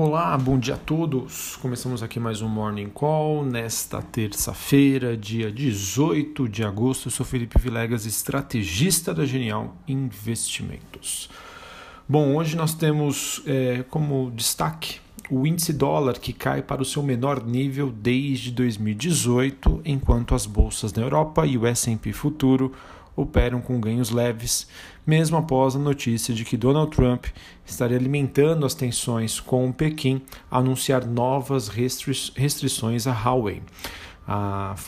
Olá, bom dia a todos. Começamos aqui mais um Morning Call nesta terça-feira, dia 18 de agosto. Eu sou Felipe Vilegas, estrategista da Genial Investimentos. Bom, hoje nós temos é, como destaque o índice dólar que cai para o seu menor nível desde 2018, enquanto as bolsas na Europa e o S&P futuro operam com ganhos leves, mesmo após a notícia de que Donald Trump estaria alimentando as tensões com Pequim a anunciar novas restri restrições à Huawei.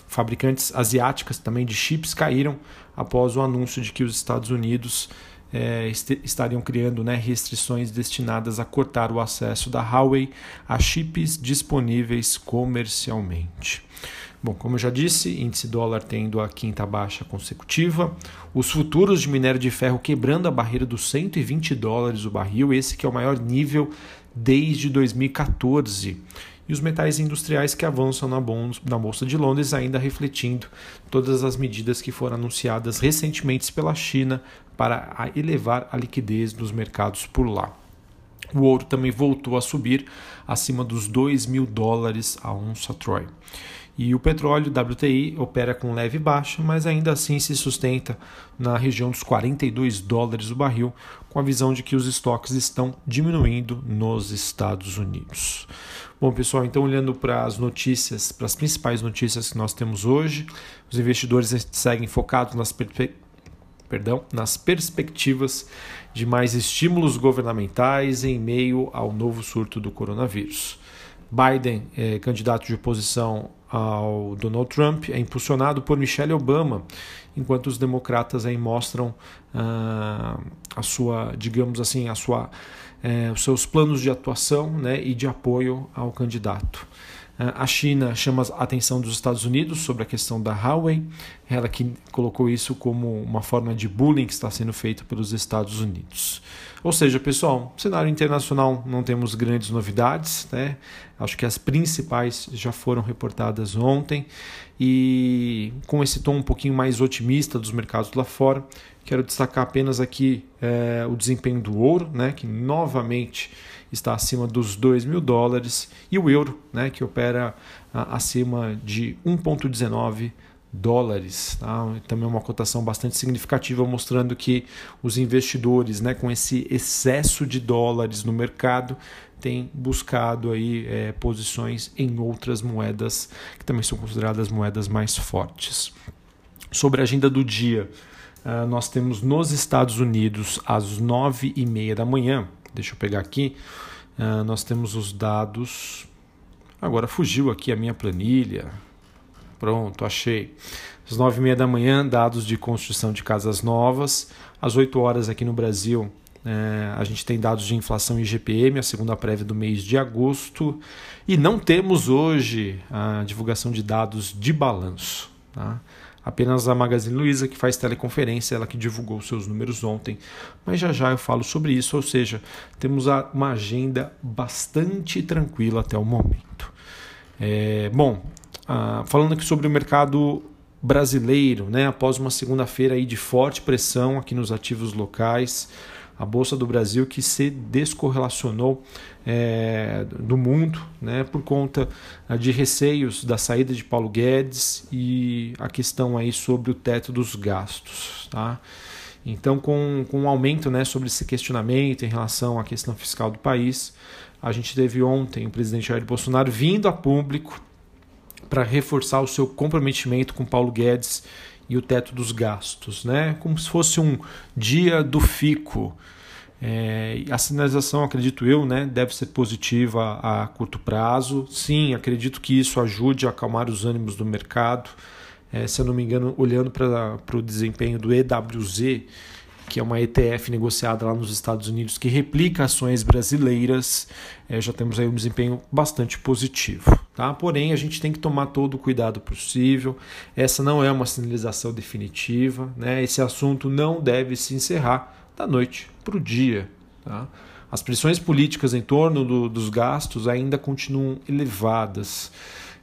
Fabricantes asiáticas também de chips caíram após o anúncio de que os Estados Unidos é, estariam criando né, restrições destinadas a cortar o acesso da Huawei a chips disponíveis comercialmente. Bom, como eu já disse, índice dólar tendo a quinta baixa consecutiva, os futuros de minério de ferro quebrando a barreira dos 120 dólares o barril, esse que é o maior nível desde 2014. E os metais industriais que avançam na Bolsa de Londres, ainda refletindo todas as medidas que foram anunciadas recentemente pela China para elevar a liquidez dos mercados por lá. O ouro também voltou a subir acima dos 2 mil dólares a onça Troy. E o petróleo WTI opera com leve baixa, mas ainda assim se sustenta na região dos 42 dólares o barril, com a visão de que os estoques estão diminuindo nos Estados Unidos. Bom, pessoal, então olhando para as notícias, para as principais notícias que nós temos hoje, os investidores seguem focados nas perdão, nas perspectivas de mais estímulos governamentais em meio ao novo surto do coronavírus. Biden, é, candidato de oposição ao Donald Trump, é impulsionado por Michelle Obama, enquanto os democratas aí mostram ah, a sua, digamos assim, a sua, é, os seus planos de atuação né, e de apoio ao candidato. A China chama a atenção dos Estados Unidos sobre a questão da Huawei, ela que colocou isso como uma forma de bullying que está sendo feito pelos Estados Unidos. Ou seja, pessoal, cenário internacional não temos grandes novidades, né? Acho que as principais já foram reportadas ontem e com esse tom um pouquinho mais otimista dos mercados lá fora, quero destacar apenas aqui é, o desempenho do ouro, né? Que novamente está acima dos 2 mil dólares, e o euro, né, que opera acima de 1,19 dólares. Tá? Também uma cotação bastante significativa, mostrando que os investidores, né, com esse excesso de dólares no mercado, têm buscado aí, é, posições em outras moedas que também são consideradas moedas mais fortes. Sobre a agenda do dia, uh, nós temos nos Estados Unidos às nove e meia da manhã Deixa eu pegar aqui. Uh, nós temos os dados. Agora fugiu aqui a minha planilha. Pronto, achei. Às nove e meia da manhã, dados de construção de casas novas. Às 8 horas aqui no Brasil, é, a gente tem dados de inflação e IGPM, a segunda prévia do mês de agosto. E não temos hoje a divulgação de dados de balanço. Tá? Apenas a Magazine Luiza que faz teleconferência, ela que divulgou seus números ontem. Mas já já eu falo sobre isso, ou seja, temos uma agenda bastante tranquila até o momento. É, bom, falando aqui sobre o mercado brasileiro, né, após uma segunda-feira de forte pressão aqui nos ativos locais, a Bolsa do Brasil que se descorrelacionou é, do mundo né, por conta ah, de receios da saída de Paulo Guedes e a questão aí sobre o teto dos gastos. Tá? Então, com, com um aumento né, sobre esse questionamento em relação à questão fiscal do país, a gente teve ontem o presidente Jair Bolsonaro vindo a público para reforçar o seu comprometimento com Paulo Guedes e o teto dos gastos, né? Como se fosse um dia do fico. É, a sinalização, acredito eu, né, deve ser positiva a curto prazo. Sim, acredito que isso ajude a acalmar os ânimos do mercado. É, se eu não me engano, olhando para o desempenho do EWZ, que é uma ETF negociada lá nos Estados Unidos que replica ações brasileiras, é, já temos aí um desempenho bastante positivo. Tá? Porém, a gente tem que tomar todo o cuidado possível. Essa não é uma sinalização definitiva. Né? Esse assunto não deve se encerrar da noite para o dia. Tá? As pressões políticas em torno do, dos gastos ainda continuam elevadas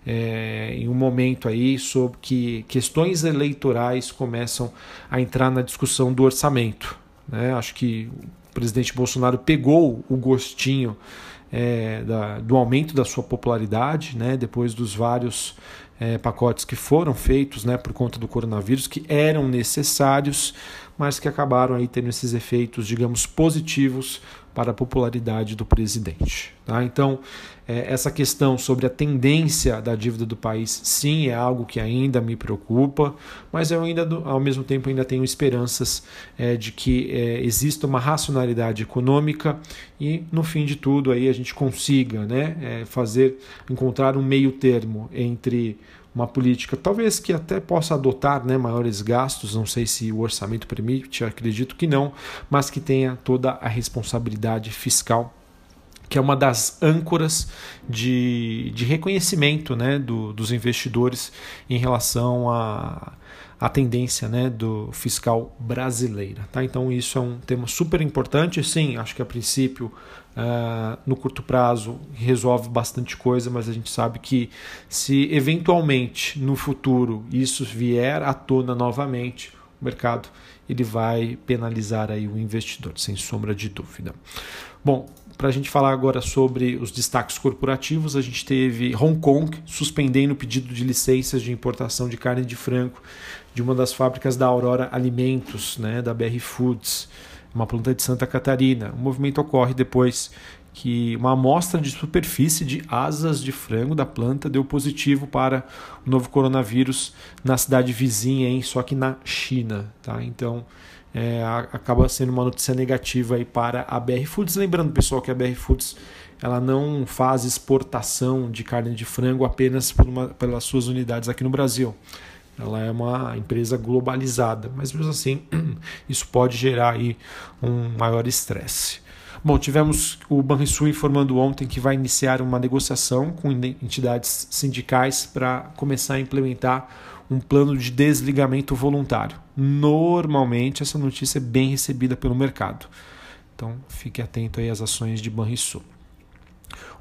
é, em um momento aí sobre que questões eleitorais começam a entrar na discussão do orçamento. Né? Acho que o presidente Bolsonaro pegou o gostinho é, da, do aumento da sua popularidade, né, depois dos vários é, pacotes que foram feitos né, por conta do coronavírus, que eram necessários, mas que acabaram aí tendo esses efeitos, digamos, positivos para a popularidade do presidente. Tá? Então, é, essa questão sobre a tendência da dívida do país, sim, é algo que ainda me preocupa, mas eu ainda, ao mesmo tempo, ainda tenho esperanças é, de que é, exista uma racionalidade econômica e, no fim de tudo, aí a gente consiga né, é, fazer, encontrar um meio termo entre uma política, talvez que até possa adotar né, maiores gastos, não sei se o orçamento permite, acredito que não, mas que tenha toda a responsabilidade fiscal que é uma das âncoras de, de reconhecimento né, do, dos investidores em relação à a, a, tendência né, do fiscal brasileira. Tá? Então, isso é um tema super importante. Sim, acho que a princípio Uh, no curto prazo resolve bastante coisa, mas a gente sabe que se eventualmente no futuro isso vier à tona novamente, o mercado ele vai penalizar aí o investidor, sem sombra de dúvida. Bom, para a gente falar agora sobre os destaques corporativos, a gente teve Hong Kong suspendendo o pedido de licenças de importação de carne de frango de uma das fábricas da Aurora Alimentos, né, da BR Foods uma planta de Santa Catarina. O movimento ocorre depois que uma amostra de superfície de asas de frango da planta deu positivo para o novo coronavírus na cidade vizinha, hein? só que na China. Tá? Então é, acaba sendo uma notícia negativa aí para a BR Foods. Lembrando, pessoal, que a BR Foods ela não faz exportação de carne de frango apenas uma, pelas suas unidades aqui no Brasil. Ela é uma empresa globalizada, mas mesmo assim isso pode gerar aí um maior estresse. Bom, tivemos o Banrisul informando ontem que vai iniciar uma negociação com entidades sindicais para começar a implementar um plano de desligamento voluntário. Normalmente essa notícia é bem recebida pelo mercado. Então fique atento aí às ações de Banrisul.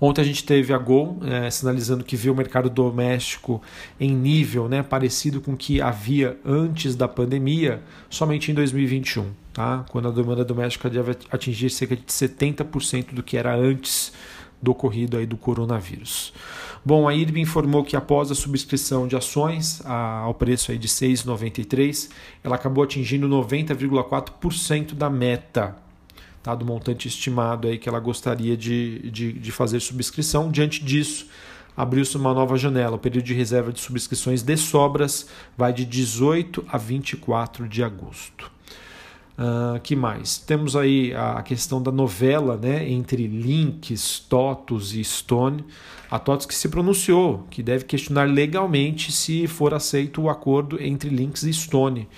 Ontem a gente teve a Gol é, sinalizando que viu o mercado doméstico em nível né, parecido com o que havia antes da pandemia, somente em 2021, tá? quando a demanda doméstica deve atingir cerca de 70% do que era antes do ocorrido aí do coronavírus. Bom, a IRB informou que após a subscrição de ações a, ao preço aí de 6,93, ela acabou atingindo 90,4% da meta tá, do montante estimado aí que ela gostaria de, de, de fazer subscrição. Diante disso, abriu-se uma nova janela. O período de reserva de subscrições de sobras vai de 18 a 24 de agosto. Uh, que mais? Temos aí a questão da novela né, entre Links, Totos e Stone. A Totos que se pronunciou, que deve questionar legalmente se for aceito o acordo entre Links e Stone.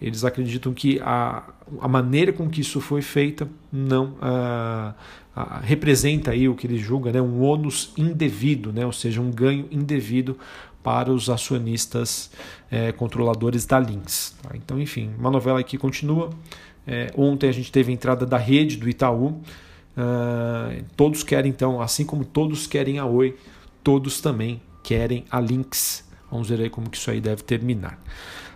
Eles acreditam que a, a maneira com que isso foi feita não a, a, representa aí o que eles julgam né, um ônus indevido, né, ou seja, um ganho indevido para os acionistas é, controladores da Lynx. Tá? Então, enfim, uma novela que continua. É, ontem a gente teve a entrada da rede do Itaú. Uh, todos querem, então, assim como todos querem a Oi, todos também querem a Lynx. Vamos ver aí como que isso aí deve terminar.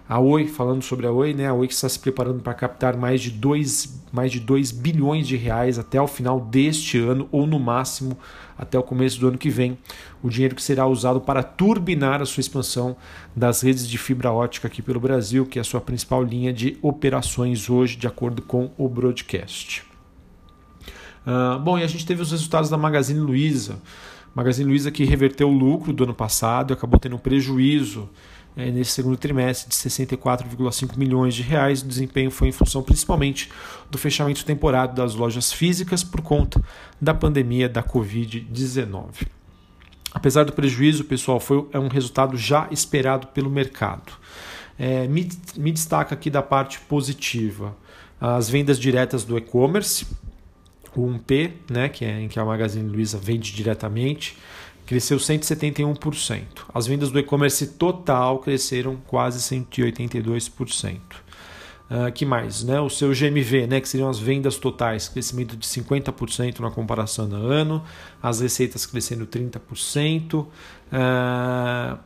A Oi, falando sobre a Oi, né? A Oi que está se preparando para captar mais de 2 mais de 2 bilhões de reais até o final deste ano ou no máximo até o começo do ano que vem. O dinheiro que será usado para turbinar a sua expansão das redes de fibra ótica aqui pelo Brasil, que é a sua principal linha de operações hoje, de acordo com o broadcast. Uh, bom, e a gente teve os resultados da Magazine Luiza. Magazine Luiza que reverteu o lucro do ano passado, acabou tendo um prejuízo é, nesse segundo trimestre de 64,5 milhões de reais. O desempenho foi em função principalmente do fechamento temporário das lojas físicas por conta da pandemia da Covid-19. Apesar do prejuízo, pessoal, foi é um resultado já esperado pelo mercado. É, me, me destaca aqui da parte positiva as vendas diretas do e-commerce, o 1P, né, que é em que a Magazine Luiza vende diretamente, cresceu 171%. As vendas do e-commerce total cresceram quase 182%. Uh, ah, que mais? Né? O seu GMV, né, que seriam as vendas totais, crescimento de 50% na comparação do ano, as receitas crescendo 30%. Uh, ah,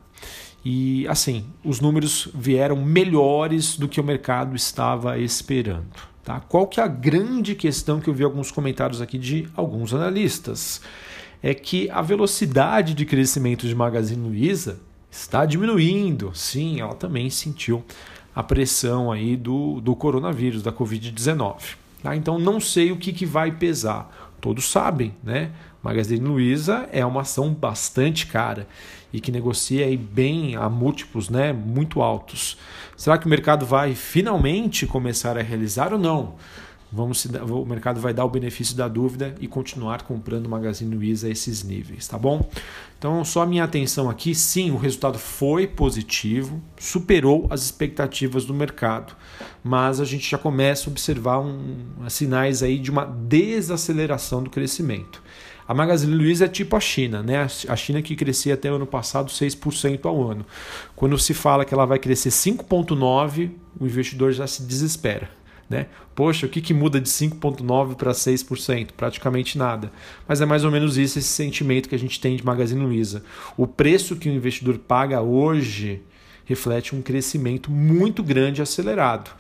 e assim, os números vieram melhores do que o mercado estava esperando. Tá? Qual que é a grande questão que eu vi alguns comentários aqui de alguns analistas? É que a velocidade de crescimento de Magazine Luiza está diminuindo. Sim, ela também sentiu a pressão aí do, do coronavírus, da Covid-19. Tá? Então não sei o que, que vai pesar. Todos sabem, né? Magazine Luiza é uma ação bastante cara e que negocia aí bem a múltiplos né, muito altos. Será que o mercado vai finalmente começar a realizar ou não? Vamos se, o mercado vai dar o benefício da dúvida e continuar comprando Magazine Luiza a esses níveis, tá bom? Então, só minha atenção aqui, sim, o resultado foi positivo, superou as expectativas do mercado, mas a gente já começa a observar um, sinais aí de uma desaceleração do crescimento. A Magazine Luiza é tipo a China, né? A China que crescia até o ano passado 6% ao ano. Quando se fala que ela vai crescer 5,9%, o investidor já se desespera. Né? Poxa, o que, que muda de 5,9% para 6%? Praticamente nada. Mas é mais ou menos isso, esse sentimento que a gente tem de Magazine Luiza. O preço que o investidor paga hoje reflete um crescimento muito grande e acelerado.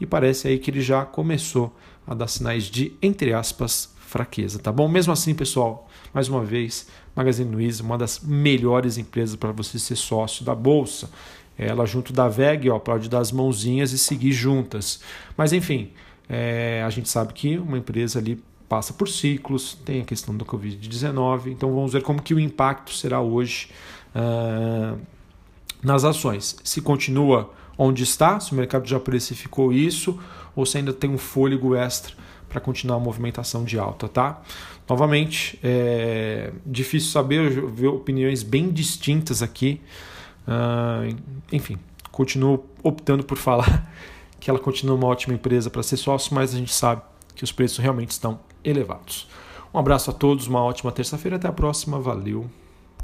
E parece aí que ele já começou a dar sinais de, entre aspas, fraqueza, tá bom? Mesmo assim, pessoal, mais uma vez, Magazine Luiza, uma das melhores empresas para você ser sócio da bolsa ela junto da VEG, ó, dar as mãozinhas e seguir juntas. Mas enfim, é, a gente sabe que uma empresa ali passa por ciclos, tem a questão do Covid-19, então vamos ver como que o impacto será hoje uh, nas ações. Se continua onde está, se o mercado já precificou isso, ou se ainda tem um fôlego extra para continuar a movimentação de alta, tá? Novamente, é difícil saber, eu vi opiniões bem distintas aqui. Uh, enfim, continuo optando por falar que ela continua uma ótima empresa para ser sócio, mas a gente sabe que os preços realmente estão elevados. Um abraço a todos, uma ótima terça-feira, até a próxima, valeu!